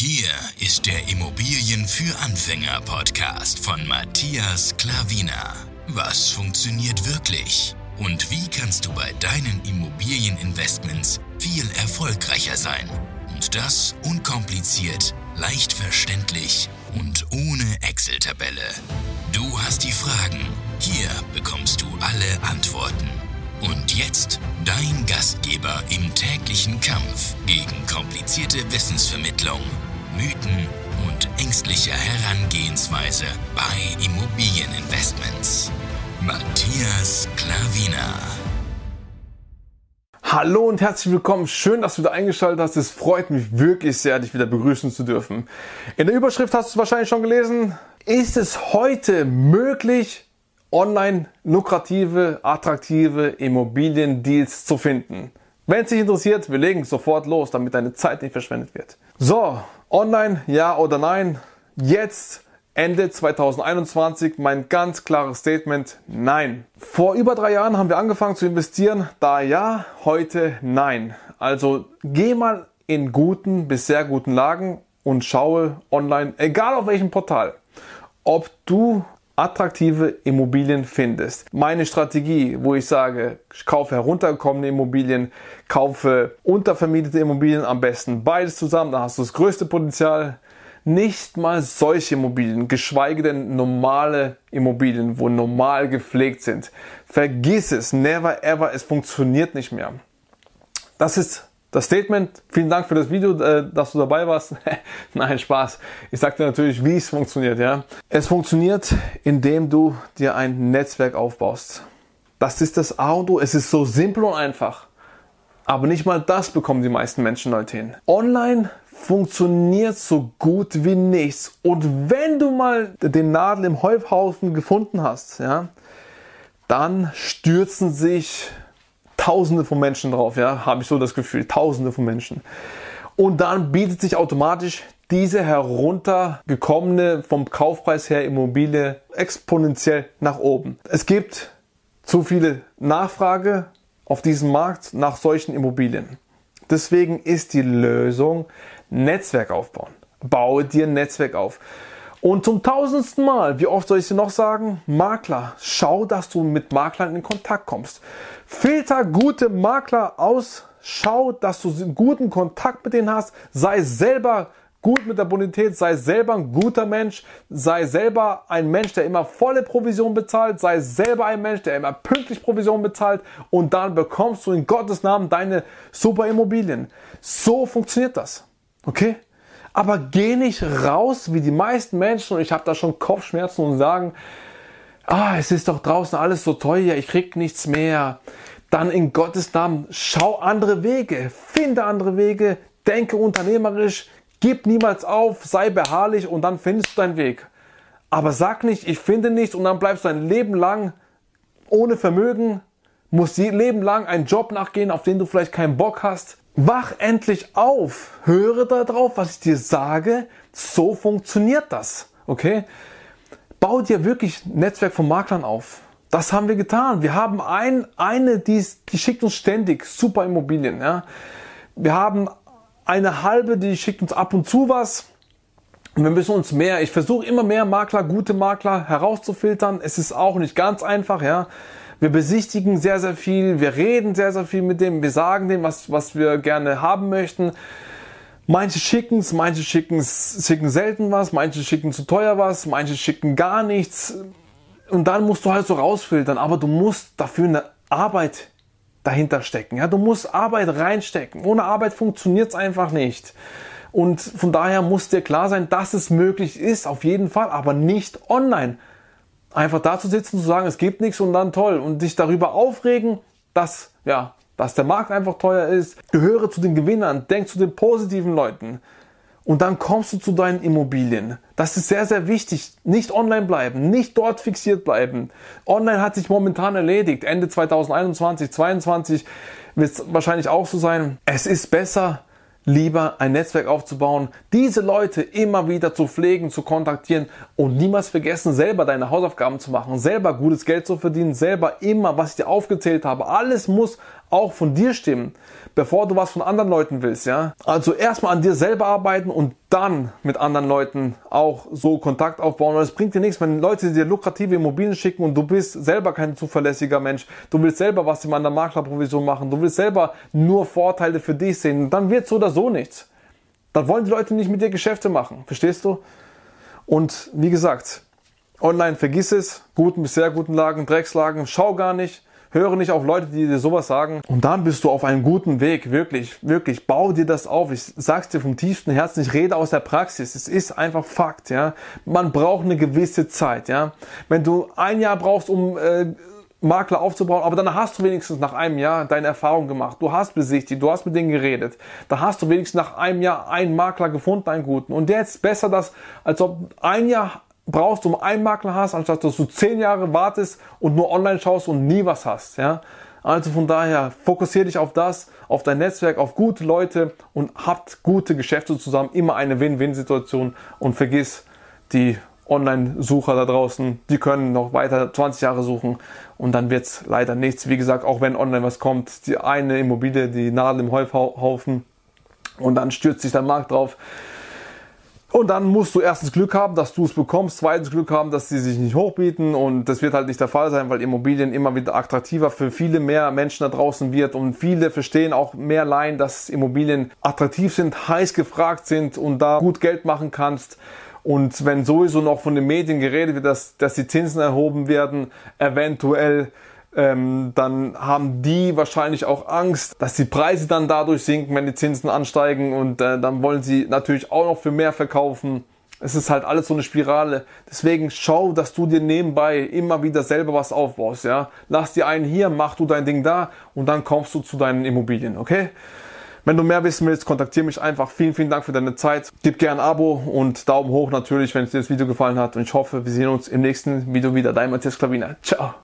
Hier ist der Immobilien für Anfänger Podcast von Matthias Klavina. Was funktioniert wirklich? Und wie kannst du bei deinen Immobilieninvestments viel erfolgreicher sein? Und das unkompliziert, leicht verständlich und ohne Excel-Tabelle. Du hast die Fragen. Hier bekommst du alle Antworten. Und jetzt dein Gastgeber im täglichen Kampf gegen komplizierte Wissensvermittlung, Mythen und ängstliche Herangehensweise bei Immobilieninvestments. Matthias Klavina. Hallo und herzlich willkommen. Schön, dass du da eingeschaltet hast. Es freut mich wirklich sehr, dich wieder begrüßen zu dürfen. In der Überschrift hast du es wahrscheinlich schon gelesen. Ist es heute möglich, online lukrative, attraktive Immobiliendeals zu finden. Wenn es dich interessiert, wir legen sofort los, damit deine Zeit nicht verschwendet wird. So, online, ja oder nein? Jetzt, Ende 2021, mein ganz klares Statement, nein. Vor über drei Jahren haben wir angefangen zu investieren, da ja, heute nein. Also geh mal in guten bis sehr guten Lagen und schaue online, egal auf welchem Portal, ob du attraktive Immobilien findest. Meine Strategie, wo ich sage, ich kaufe heruntergekommene Immobilien, kaufe untervermietete Immobilien am besten beides zusammen, da hast du das größte Potenzial. Nicht mal solche Immobilien, geschweige denn normale Immobilien, wo normal gepflegt sind. Vergiss es, never ever, es funktioniert nicht mehr. Das ist das Statement, vielen Dank für das Video, äh, dass du dabei warst. Nein, Spaß. Ich sag dir natürlich, wie es funktioniert, ja. Es funktioniert, indem du dir ein Netzwerk aufbaust. Das ist das A und O. Es ist so simpel und einfach. Aber nicht mal das bekommen die meisten Menschen heute hin. Online funktioniert so gut wie nichts. Und wenn du mal den Nadel im Heuhaufen gefunden hast, ja, dann stürzen sich Tausende von Menschen drauf, ja, habe ich so das Gefühl, Tausende von Menschen. Und dann bietet sich automatisch diese heruntergekommene vom Kaufpreis her Immobilie exponentiell nach oben. Es gibt zu viele Nachfrage auf diesem Markt nach solchen Immobilien. Deswegen ist die Lösung Netzwerk aufbauen. Baue dir ein Netzwerk auf. Und zum tausendsten Mal, wie oft soll ich dir noch sagen, Makler, schau, dass du mit Maklern in Kontakt kommst. Filter gute Makler aus, schau, dass du guten Kontakt mit denen hast, sei selber gut mit der Bonität, sei selber ein guter Mensch, sei selber ein Mensch, der immer volle Provision bezahlt, sei selber ein Mensch, der immer pünktlich Provision bezahlt und dann bekommst du in Gottes Namen deine super Immobilien. So funktioniert das. Okay? Aber geh nicht raus wie die meisten Menschen und ich habe da schon Kopfschmerzen und sagen, ah, es ist doch draußen alles so teuer, ich krieg nichts mehr. Dann in Gottes Namen schau andere Wege, finde andere Wege, denke unternehmerisch, gib niemals auf, sei beharrlich und dann findest du deinen Weg. Aber sag nicht, ich finde nichts und dann bleibst du ein Leben lang ohne Vermögen, musst ein Leben lang einen Job nachgehen, auf den du vielleicht keinen Bock hast. Wach endlich auf, höre da drauf, was ich dir sage. So funktioniert das. Okay? Bau dir wirklich ein Netzwerk von Maklern auf. Das haben wir getan. Wir haben ein, eine, die, die schickt uns ständig super Immobilien. Ja? Wir haben eine halbe, die schickt uns ab und zu was. Und wir müssen uns mehr, ich versuche immer mehr Makler, gute Makler herauszufiltern. Es ist auch nicht ganz einfach, ja. Wir besichtigen sehr, sehr viel, wir reden sehr, sehr viel mit dem, wir sagen dem, was, was wir gerne haben möchten. Manche schicken es, manche schicken schicken selten was, manche schicken zu teuer was, manche schicken gar nichts. Und dann musst du halt so rausfiltern, aber du musst dafür eine Arbeit dahinter stecken. Ja, du musst Arbeit reinstecken. Ohne Arbeit funktioniert es einfach nicht. Und von daher muss dir klar sein, dass es möglich ist, auf jeden Fall, aber nicht online einfach da zu sitzen, zu sagen, es gibt nichts und dann toll und dich darüber aufregen, dass, ja, dass der Markt einfach teuer ist, gehöre zu den Gewinnern, denk zu den positiven Leuten und dann kommst du zu deinen Immobilien. Das ist sehr, sehr wichtig. Nicht online bleiben, nicht dort fixiert bleiben. Online hat sich momentan erledigt. Ende 2021, 2022 wird es wahrscheinlich auch so sein. Es ist besser, lieber ein Netzwerk aufzubauen, diese Leute immer wieder zu pflegen, zu kontaktieren und niemals vergessen, selber deine Hausaufgaben zu machen, selber gutes Geld zu verdienen, selber immer, was ich dir aufgezählt habe, alles muss auch von dir stimmen, bevor du was von anderen Leuten willst, ja. Also erstmal an dir selber arbeiten und dann mit anderen Leuten auch so Kontakt aufbauen. Und es bringt dir nichts, wenn Leute dir lukrative Immobilien schicken und du bist selber kein zuverlässiger Mensch. Du willst selber was in der Maklerprovision machen. Du willst selber nur Vorteile für dich sehen. Dann wird so oder so nichts. Dann wollen die Leute nicht mit dir Geschäfte machen. Verstehst du? Und wie gesagt, online vergiss es. Guten bis sehr guten Lagen, Dreckslagen. Schau gar nicht. Höre nicht auf Leute, die dir sowas sagen. Und dann bist du auf einem guten Weg. Wirklich, wirklich. Bau dir das auf. Ich sag's dir vom tiefsten Herzen. Ich rede aus der Praxis. Es ist einfach Fakt, ja. Man braucht eine gewisse Zeit, ja. Wenn du ein Jahr brauchst, um äh, Makler aufzubauen, aber dann hast du wenigstens nach einem Jahr deine Erfahrung gemacht. Du hast besichtigt, du hast mit denen geredet. Da hast du wenigstens nach einem Jahr einen Makler gefunden, einen guten. Und der ist besser, das, als ob ein Jahr brauchst, um einen Makler hast, anstatt dass du zehn Jahre wartest und nur online schaust und nie was hast. Ja? Also von daher, fokussiere dich auf das, auf dein Netzwerk, auf gute Leute und habt gute Geschäfte zusammen. Immer eine Win-Win-Situation und vergiss die Online-Sucher da draußen, die können noch weiter 20 Jahre suchen und dann wird's leider nichts. Wie gesagt, auch wenn online was kommt, die eine Immobilie, die Nadel im Heuhaufen und dann stürzt sich der Markt drauf. Und dann musst du erstens Glück haben, dass du es bekommst, zweitens Glück haben, dass sie sich nicht hochbieten und das wird halt nicht der Fall sein, weil Immobilien immer wieder attraktiver für viele mehr Menschen da draußen wird und viele verstehen auch mehr Laien, dass Immobilien attraktiv sind, heiß gefragt sind und da gut Geld machen kannst. Und wenn sowieso noch von den Medien geredet wird, dass, dass die Zinsen erhoben werden, eventuell ähm, dann haben die wahrscheinlich auch Angst, dass die Preise dann dadurch sinken, wenn die Zinsen ansteigen und äh, dann wollen sie natürlich auch noch für mehr verkaufen. Es ist halt alles so eine Spirale. Deswegen schau, dass du dir nebenbei immer wieder selber was aufbaust, ja. Lass dir einen hier, mach du dein Ding da und dann kommst du zu deinen Immobilien, okay? Wenn du mehr wissen willst, kontaktiere mich einfach. Vielen, vielen Dank für deine Zeit. Gib gerne ein Abo und Daumen hoch natürlich, wenn dir das Video gefallen hat. Und ich hoffe, wir sehen uns im nächsten Video wieder. Dein Matthias Klaviner. Ciao.